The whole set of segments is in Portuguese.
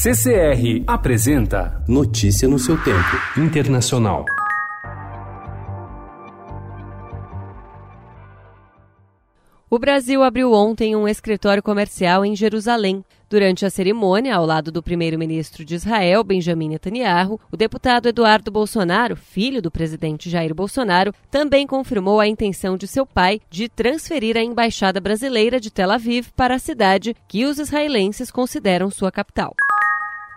CCR apresenta Notícia no seu tempo. Internacional. O Brasil abriu ontem um escritório comercial em Jerusalém. Durante a cerimônia, ao lado do primeiro-ministro de Israel, Benjamin Netanyahu, o deputado Eduardo Bolsonaro, filho do presidente Jair Bolsonaro, também confirmou a intenção de seu pai de transferir a embaixada brasileira de Tel Aviv para a cidade que os israelenses consideram sua capital.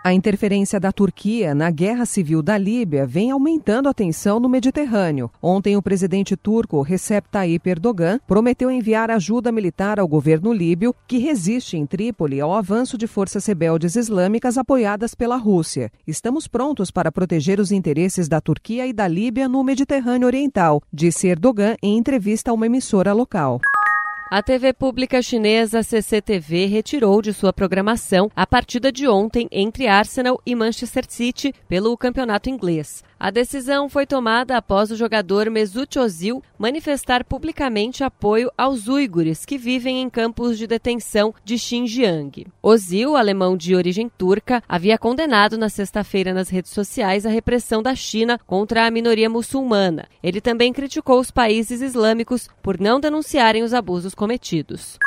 A interferência da Turquia na guerra civil da Líbia vem aumentando a tensão no Mediterrâneo. Ontem, o presidente turco Recep Tayyip Erdogan prometeu enviar ajuda militar ao governo líbio, que resiste em Trípoli ao avanço de forças rebeldes islâmicas apoiadas pela Rússia. Estamos prontos para proteger os interesses da Turquia e da Líbia no Mediterrâneo Oriental, disse Erdogan em entrevista a uma emissora local. A TV pública chinesa CCTV retirou de sua programação a partida de ontem entre Arsenal e Manchester City pelo campeonato inglês. A decisão foi tomada após o jogador Mesut Ozil manifestar publicamente apoio aos uigures que vivem em campos de detenção de Xinjiang. Ozil, alemão de origem turca, havia condenado na sexta-feira nas redes sociais a repressão da China contra a minoria muçulmana. Ele também criticou os países islâmicos por não denunciarem os abusos cometidos.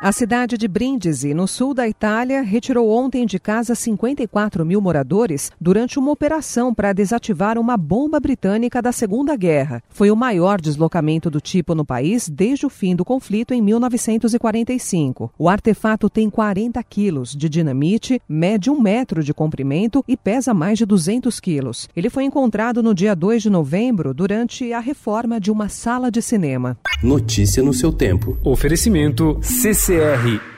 A cidade de Brindisi, no sul da Itália, retirou ontem de casa 54 mil moradores durante uma operação para desativar uma bomba britânica da Segunda Guerra. Foi o maior deslocamento do tipo no país desde o fim do conflito em 1945. O artefato tem 40 quilos de dinamite, mede um metro de comprimento e pesa mais de 200 quilos. Ele foi encontrado no dia 2 de novembro durante a reforma de uma sala de cinema. Notícia no seu tempo. Oferecimento CCR